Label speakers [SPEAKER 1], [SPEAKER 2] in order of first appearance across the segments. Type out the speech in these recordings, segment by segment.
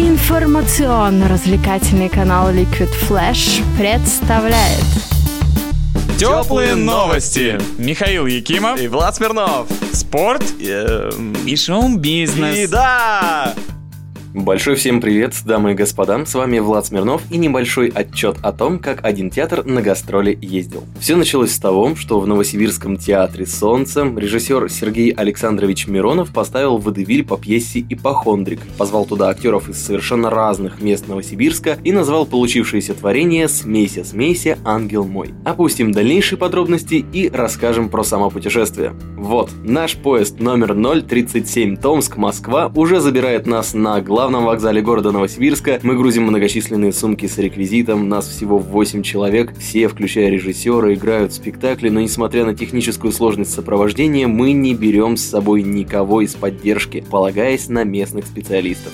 [SPEAKER 1] Информационно-развлекательный канал Liquid Flash представляет
[SPEAKER 2] Теплые новости. Михаил Якимов.
[SPEAKER 3] И Влад Смирнов.
[SPEAKER 2] Спорт.
[SPEAKER 3] Эм,
[SPEAKER 2] И шоу-бизнес.
[SPEAKER 3] И да!
[SPEAKER 4] Большой всем привет, дамы и господа, с вами Влад Смирнов и небольшой отчет о том, как один театр на гастроли ездил. Все началось с того, что в Новосибирском театре «Солнце» режиссер Сергей Александрович Миронов поставил водевиль по пьесе «Ипохондрик», позвал туда актеров из совершенно разных мест Новосибирска и назвал получившееся творение «Смейся, смейся, ангел мой». Опустим дальнейшие подробности и расскажем про само путешествие. Вот, наш поезд номер 037 Томск-Москва уже забирает нас на главном вокзале города Новосибирска. Мы грузим многочисленные сумки с реквизитом, нас всего 8 человек, все, включая режиссера, играют в спектакле, но несмотря на техническую сложность сопровождения, мы не берем с собой никого из поддержки, полагаясь на местных специалистов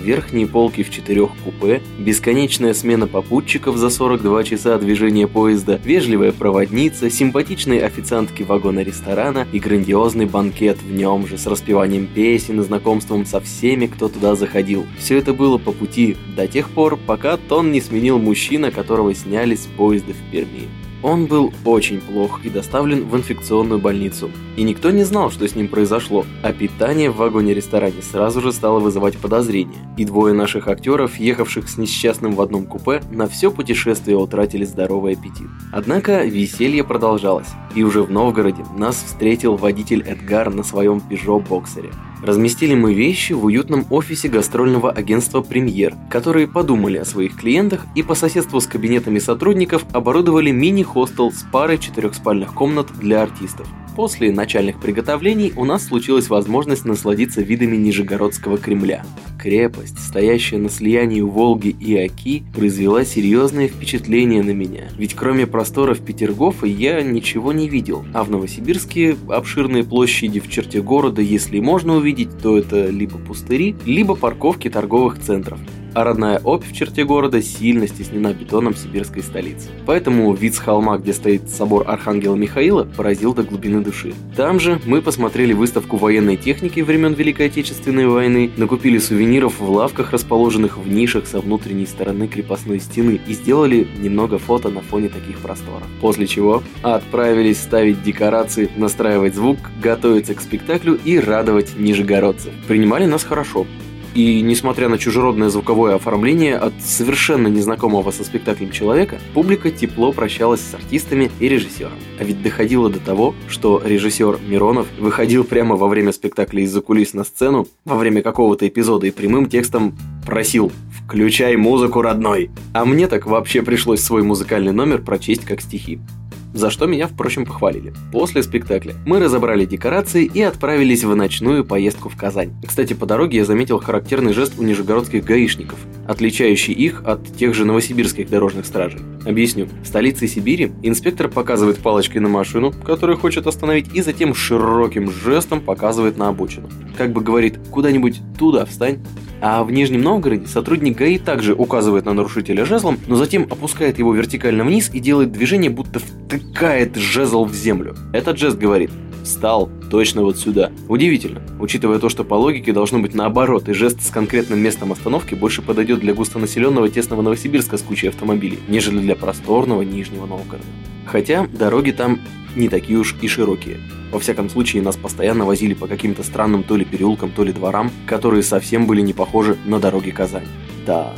[SPEAKER 4] верхние полки в четырех купе, бесконечная смена попутчиков за 42 часа движения поезда, вежливая проводница, симпатичные официантки вагона-ресторана и грандиозный банкет в нем же с распеванием песен и знакомством со всеми, кто туда заходил. Все это было по пути до тех пор, пока Тон не сменил мужчина, которого сняли с поезда в Перми. Он был очень плох и доставлен в инфекционную больницу. И никто не знал, что с ним произошло, а питание в вагоне-ресторане сразу же стало вызывать подозрения. И двое наших актеров, ехавших с несчастным в одном купе, на все путешествие утратили здоровый аппетит. Однако веселье продолжалось, и уже в Новгороде нас встретил водитель Эдгар на своем Peugeot-боксере. Разместили мы вещи в уютном офисе гастрольного агентства «Премьер», которые подумали о своих клиентах и по соседству с кабинетами сотрудников оборудовали мини-хостел с парой четырехспальных комнат для артистов. После начальных приготовлений у нас случилась возможность насладиться видами Нижегородского Кремля. Крепость, стоящая на слиянии Волги и Оки, произвела серьезное впечатление на меня. Ведь кроме просторов Петергофа я ничего не видел, а в Новосибирске обширные площади в черте города, если можно увидеть, то это либо пустыри, либо парковки торговых центров а родная Обь в черте города сильно стеснена бетоном сибирской столицы. Поэтому вид с холма, где стоит собор Архангела Михаила, поразил до глубины души. Там же мы посмотрели выставку военной техники времен Великой Отечественной войны, накупили сувениров в лавках, расположенных в нишах со внутренней стороны крепостной стены и сделали немного фото на фоне таких просторов. После чего отправились ставить декорации, настраивать звук, готовиться к спектаклю и радовать нижегородцев. Принимали нас хорошо, и несмотря на чужеродное звуковое оформление от совершенно незнакомого со спектаклем человека, публика тепло прощалась с артистами и режиссером. А ведь доходило до того, что режиссер Миронов выходил прямо во время спектакля из-за кулис на сцену, во время какого-то эпизода и прямым текстом просил «Включай музыку, родной!» А мне так вообще пришлось свой музыкальный номер прочесть как стихи за что меня, впрочем, похвалили. После спектакля мы разобрали декорации и отправились в ночную поездку в Казань. Кстати, по дороге я заметил характерный жест у нижегородских гаишников, отличающий их от тех же новосибирских дорожных стражей. Объясню. В столице Сибири инспектор показывает палочкой на машину, которую хочет остановить, и затем широким жестом показывает на обочину. Как бы говорит, куда-нибудь туда встань. А в Нижнем Новгороде сотрудник ГАИ также указывает на нарушителя жезлом, но затем опускает его вертикально вниз и делает движение, будто втыкает жезл в землю. Этот жест говорит «встал точно вот сюда». Удивительно, учитывая то, что по логике должно быть наоборот, и жест с конкретным местом остановки больше подойдет для густонаселенного тесного Новосибирска с кучей автомобилей, нежели для просторного Нижнего Новгорода. Хотя дороги там не такие уж и широкие. Во всяком случае, нас постоянно возили по каким-то странным то ли переулкам, то ли дворам, которые совсем были не похожи на дороги Казани. Да,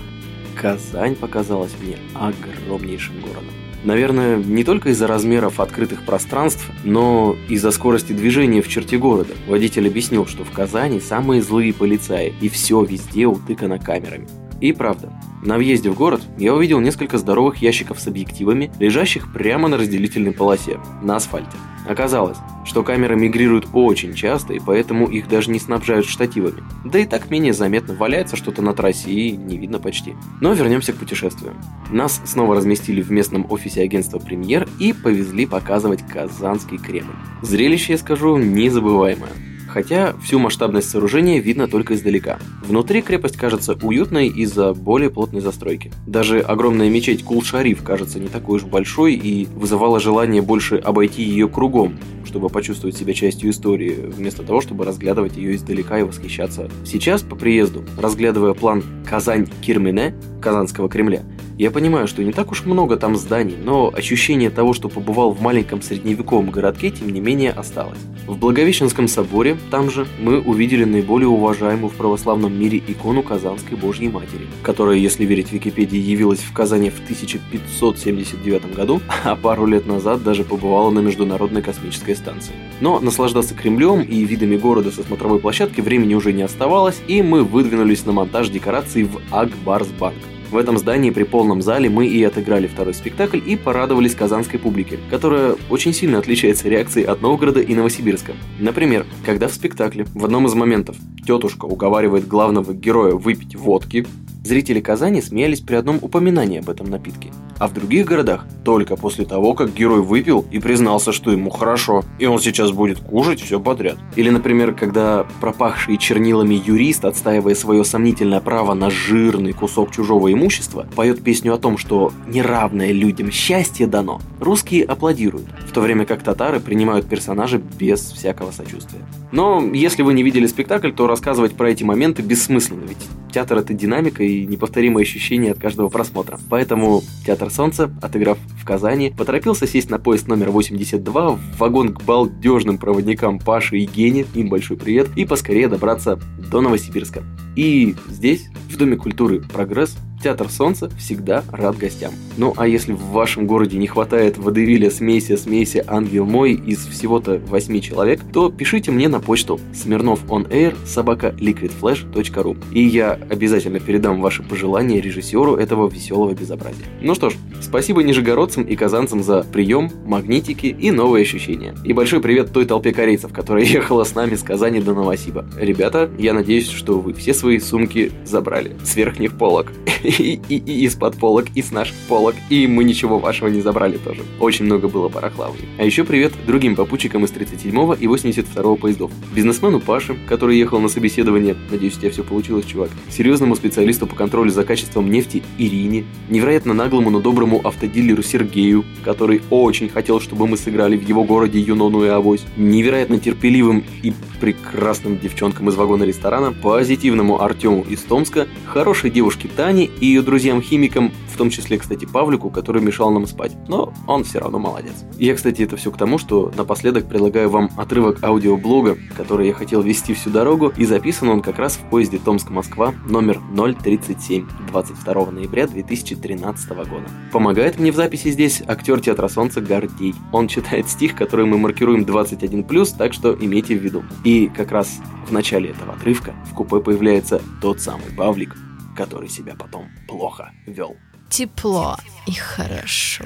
[SPEAKER 4] Казань показалась мне огромнейшим городом. Наверное, не только из-за размеров открытых пространств, но из-за скорости движения в черте города. Водитель объяснил, что в Казани самые злые полицаи, и все везде утыкано камерами. И правда, на въезде в город я увидел несколько здоровых ящиков с объективами, лежащих прямо на разделительной полосе, на асфальте. Оказалось, что камеры мигрируют очень часто, и поэтому их даже не снабжают штативами. Да и так менее заметно, валяется что-то на трассе и не видно почти. Но вернемся к путешествию. Нас снова разместили в местном офисе агентства «Премьер» и повезли показывать Казанский Кремль. Зрелище, я скажу, незабываемое хотя всю масштабность сооружения видно только издалека. Внутри крепость кажется уютной из-за более плотной застройки. Даже огромная мечеть Кул-Шариф кажется не такой уж большой и вызывала желание больше обойти ее кругом, чтобы почувствовать себя частью истории, вместо того, чтобы разглядывать ее издалека и восхищаться. Сейчас, по приезду, разглядывая план Казань-Кирмене, Казанского Кремля, я понимаю, что не так уж много там зданий, но ощущение того, что побывал в маленьком средневековом городке, тем не менее осталось. В Благовещенском соборе, там же, мы увидели наиболее уважаемую в православном мире икону Казанской Божьей Матери, которая, если верить Википедии, явилась в Казани в 1579 году, а пару лет назад даже побывала на Международной космической станции. Но наслаждаться Кремлем и видами города со смотровой площадки времени уже не оставалось, и мы выдвинулись на монтаж декораций в Акбарсбанк. В этом здании при полном зале мы и отыграли второй спектакль и порадовались казанской публике, которая очень сильно отличается реакцией от Новгорода и Новосибирска. Например, когда в спектакле в одном из моментов тетушка уговаривает главного героя выпить водки, зрители Казани смеялись при одном упоминании об этом напитке. А в других городах только после того, как герой выпил и признался, что ему хорошо, и он сейчас будет кушать все подряд. Или, например, когда пропахший чернилами юрист, отстаивая свое сомнительное право на жирный кусок чужого имущества, поет песню о том, что неравное людям счастье дано, русские аплодируют, в то время как татары принимают персонажа без всякого сочувствия. Но если вы не видели спектакль, то рассказывать про эти моменты бессмысленно, ведь театр это динамика и неповторимые ощущения от каждого просмотра. Поэтому театр Солнца, отыграв в Казани, поторопился сесть на поезд номер 82 в вагон к балдежным проводникам Паше и Гене, им большой привет, и поскорее добраться до Новосибирска. И здесь, в Доме культуры «Прогресс», Театр Солнца всегда рад гостям. Ну а если в вашем городе не хватает водевиля смеси смеси ангел мой из всего-то 8 человек, то пишите мне на почту smirnovonair собака liquidflash.ru и я обязательно передам ваши пожелания режиссеру этого веселого безобразия. Ну что ж, спасибо нижегородцам и казанцам за прием, магнитики и новые ощущения. И большой привет той толпе корейцев, которая ехала с нами с Казани до Новосиба. Ребята, я надеюсь, что вы все свои сумки забрали с верхних полок. и, и, из-под полок, и с наших полок, и мы ничего вашего не забрали тоже. Очень много было барахлавы. А еще привет другим попутчикам из 37-го и 82-го поездов. Бизнесмену Паше, который ехал на собеседование, надеюсь, у тебя все получилось, чувак, серьезному специалисту по контролю за качеством нефти Ирине, невероятно наглому, но доброму автодилеру Сергею, который очень хотел, чтобы мы сыграли в его городе Юнону и Авось, невероятно терпеливым и прекрасным девчонкам из вагона ресторана, позитивному Артему из Томска, хорошей девушке Тане и ее друзьям-химикам, в том числе, кстати, Павлику, который мешал нам спать. Но он все равно молодец. Я, кстати, это все к тому, что напоследок предлагаю вам отрывок аудиоблога, который я хотел вести всю дорогу, и записан он как раз в поезде Томск-Москва номер 037 22 ноября 2013 года. Помогает мне в записи здесь актер театра Солнца Гордей. Он читает стих, который мы маркируем 21+, так что имейте в виду. И как раз в начале этого отрывка в купе появляется тот самый Павлик, который себя потом плохо вел.
[SPEAKER 1] Тепло и хорошо.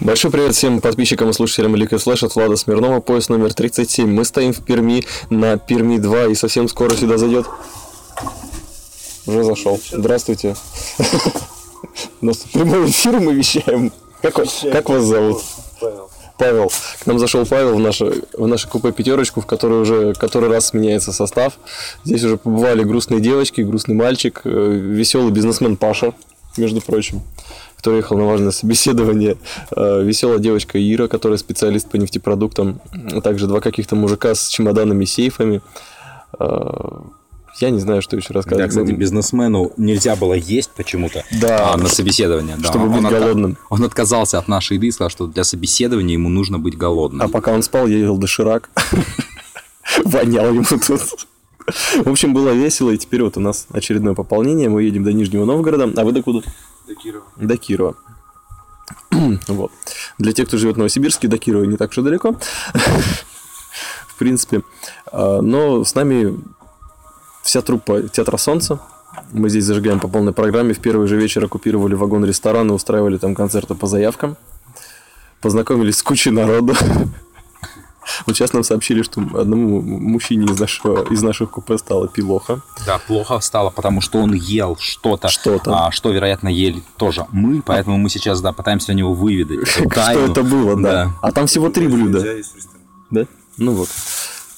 [SPEAKER 5] Большой привет всем подписчикам и слушателям Liquid Flash от Влада Смирнова, поезд номер 37. Мы стоим в Перми на Перми 2 и совсем скоро сюда зайдет. Уже зашел. Здравствуйте. У нас прямой эфир мы вещаем. Как, как вас зовут? Павел. К нам зашел Павел в наше, в наше купе пятерочку, в которой уже который раз сменяется состав. Здесь уже побывали грустные девочки, грустный мальчик, э, веселый бизнесмен Паша, между прочим, который ехал на важное собеседование, э, веселая девочка Ира, которая специалист по нефтепродуктам, а также два каких-то мужика с чемоданами, сейфами. Я не знаю, что еще
[SPEAKER 6] Да,
[SPEAKER 5] рассказать.
[SPEAKER 6] кстати, бизнесмену нельзя было есть почему-то
[SPEAKER 5] Да.
[SPEAKER 6] а, на собеседование. да.
[SPEAKER 5] Чтобы быть
[SPEAKER 6] Он отка-
[SPEAKER 5] голодным.
[SPEAKER 6] Он отказался от нашей еды и сказал, что для собеседования ему нужно быть голодным.
[SPEAKER 5] А пока он спал, я ел доширак. Вонял ему тут. В общем, было весело, и теперь вот у нас очередное пополнение. Мы едем до Нижнего Новгорода. А вы до куда? До Кирова. До Кирова. Вот. Для тех, кто живет в Новосибирске, до Кирова не так уж и далеко. В принципе. А, Но с нами вся труппа Театра Солнца. Мы здесь зажигаем по полной программе. В первый же вечер оккупировали вагон-ресторан и устраивали там концерты по заявкам. Познакомились с кучей народу. Вот сейчас нам сообщили, что одному мужчине из нашего из наших купе стало пилоха.
[SPEAKER 6] Да, плохо стало, потому что он ел что-то,
[SPEAKER 5] Что-то.
[SPEAKER 6] а, что, вероятно, ели тоже мы, поэтому мы сейчас, да, пытаемся у него выведать
[SPEAKER 5] Что это было. Да. А там всего три блюда. Да? Ну вот.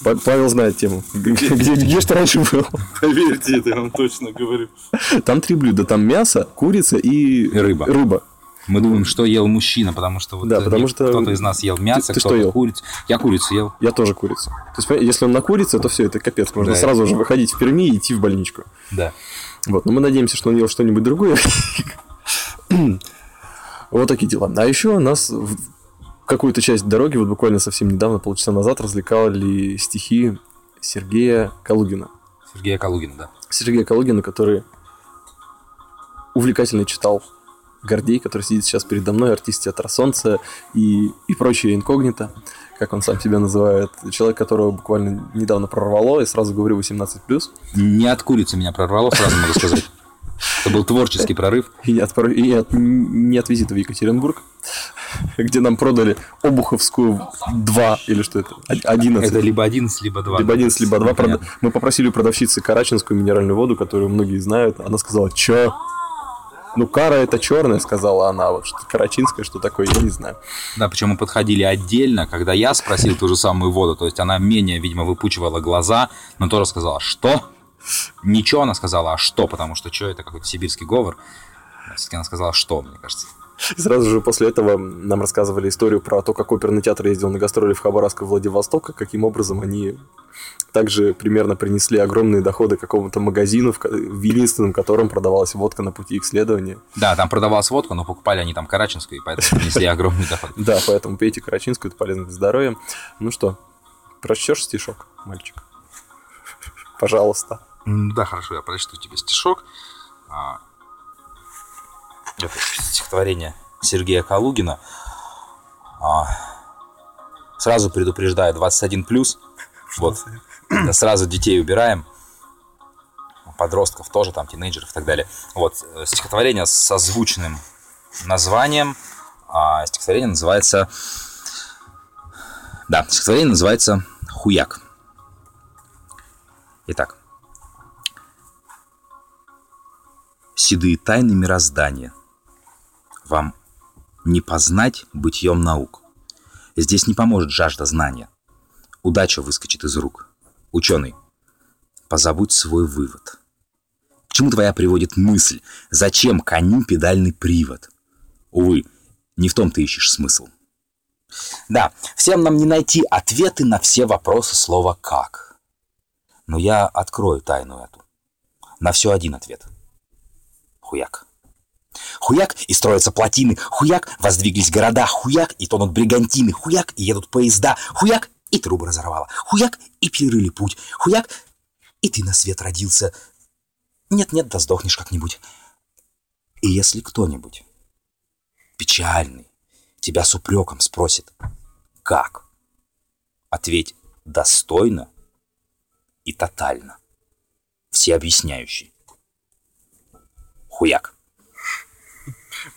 [SPEAKER 5] Па- Павел знает тему. Где, где, где ж ты раньше был?
[SPEAKER 7] Поверьте, это я вам точно говорю.
[SPEAKER 5] Там три блюда. Там мясо, курица и,
[SPEAKER 6] И рыба.
[SPEAKER 5] рыба.
[SPEAKER 6] Мы думаем, что ел мужчина, потому что вот
[SPEAKER 5] Да, потому что
[SPEAKER 6] кто-то из нас ел мясо,
[SPEAKER 5] ты что
[SPEAKER 6] кто-то
[SPEAKER 5] ел?
[SPEAKER 6] курицу. Я курицу ел.
[SPEAKER 5] Я тоже курицу. То есть, если он на курице, то все, это капец. Можно
[SPEAKER 6] Да.
[SPEAKER 5] сразу же выходить в Перми и идти в больничку.
[SPEAKER 6] Да.
[SPEAKER 5] Вот, но мы надеемся, что он ел что-нибудь другое. Вот такие дела. А еще нас в какую-то часть дороги, вот буквально совсем недавно, полчаса назад, развлекали стихи Сергея Калугина.
[SPEAKER 6] Сергея Калугина, да.
[SPEAKER 5] Сергея Калугина, который увлекательно читал Гордей, который сидит сейчас передо мной, артист театра Солнца и, и прочее инкогнито, как он сам себя называет. Человек, которого буквально недавно прорвало, и сразу говорю 18+.
[SPEAKER 6] Не от курицы меня прорвало, сразу могу сказать. Это был творческий прорыв.
[SPEAKER 5] И не от, и от, не от визита в Екатеринбург, где нам продали Обуховскую 2, или что это, Од- 11.
[SPEAKER 6] Это либо 11, либо 2.
[SPEAKER 5] Либо 11, либо 2.
[SPEAKER 6] Непонятно.
[SPEAKER 5] Правда, мы попросили у продавщицы Карачинскую минеральную воду, которую многие знают. Она сказала, чё? Ну, кара это черная, сказала она. Вот что карачинская, что такое, я не знаю.
[SPEAKER 6] Да, причем мы подходили отдельно, когда я спросил ту же самую воду, то есть она менее, видимо, выпучивала глаза, но тоже сказала, что? Ничего она сказала, а что, потому что что, это какой-то сибирский говор. Все-таки она сказала, что, мне кажется.
[SPEAKER 5] И сразу же после этого нам рассказывали историю про то, как оперный театр ездил на гастроли в Хабаровск и Владивосток, и каким образом они также примерно принесли огромные доходы какому-то магазину, в, единственном котором продавалась водка на пути их следования.
[SPEAKER 6] Да, там продавалась водка, но покупали они там карачинскую, и поэтому принесли огромный доход.
[SPEAKER 5] Да, поэтому пейте Карачинскую, это полезно для здоровья. Ну что, прочтешь стишок, мальчик? Пожалуйста.
[SPEAKER 6] Да, хорошо, я прочту тебе стишок. А, Это стихотворение Сергея Калугина. А, Сразу предупреждаю, 21 плюс. Вот. Сразу детей убираем. Подростков тоже, там, тинейджеров и так далее. Вот. э, Стихотворение с созвучным названием. А стихотворение называется... Да, стихотворение называется «Хуяк». Итак. Седые тайны мироздания. Вам не познать бытьем наук. Здесь не поможет жажда знания. Удача выскочит из рук. Ученый, позабудь свой вывод. К чему твоя приводит мысль? Зачем коню педальный привод? Увы, не в том ты ищешь смысл. Да, всем нам не найти ответы на все вопросы слова «как». Но я открою тайну эту. На все один ответ. Хуяк. Хуяк, и строятся плотины. Хуяк, воздвиглись города. Хуяк, и тонут бригантины. Хуяк, и едут поезда. Хуяк, и трубы разорвало. Хуяк, и перерыли путь. Хуяк, и ты на свет родился. Нет-нет, да сдохнешь как-нибудь. И если кто-нибудь печальный тебя с упреком спросит, как? Ответь достойно и тотально. Всеобъясняющий. Хуяк.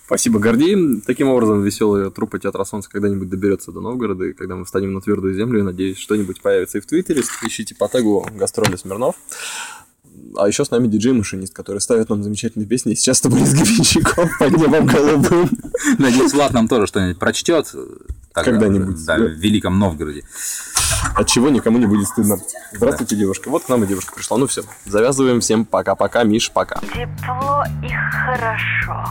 [SPEAKER 5] Спасибо, Гордей. Таким образом, веселая труппа Театра Солнца когда-нибудь доберется до Новгорода, и когда мы встанем на твердую землю, я надеюсь, что-нибудь появится и в Твиттере. Ищите по тегу «Гастроли Смирнов». А еще с нами диджей-машинист, который ставит нам замечательные песни. И сейчас это будет с гребенщиком по небом голубым.
[SPEAKER 6] Надеюсь, Влад нам тоже что-нибудь прочтет.
[SPEAKER 5] Когда-нибудь,
[SPEAKER 6] Да,
[SPEAKER 5] да.
[SPEAKER 6] в Великом Новгороде.
[SPEAKER 5] От чего никому не будет стыдно. Здравствуйте, девушка. Вот к нам и девушка пришла. Ну все, завязываем. Всем пока-пока. Миш, пока.
[SPEAKER 7] Тепло и хорошо.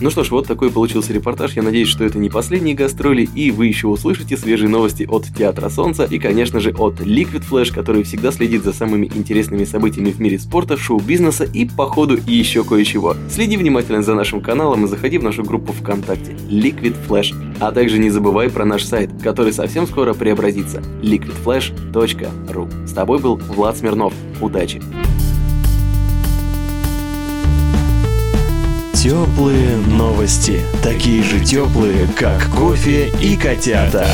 [SPEAKER 4] Ну что ж, вот такой получился репортаж. Я надеюсь, что это не последние гастроли, и вы еще услышите свежие новости от Театра Солнца и, конечно же, от Liquid Flash, который всегда следит за самыми интересными событиями в мире спорта, шоу-бизнеса и, по ходу, еще кое-чего. Следи внимательно за нашим каналом и заходи в нашу группу ВКонтакте Liquid Flash. А также не забывай про наш сайт, который совсем скоро преобразится liquidflash.ru. С тобой был Влад Смирнов. Удачи!
[SPEAKER 8] Теплые новости. Такие же теплые, как кофе и котята.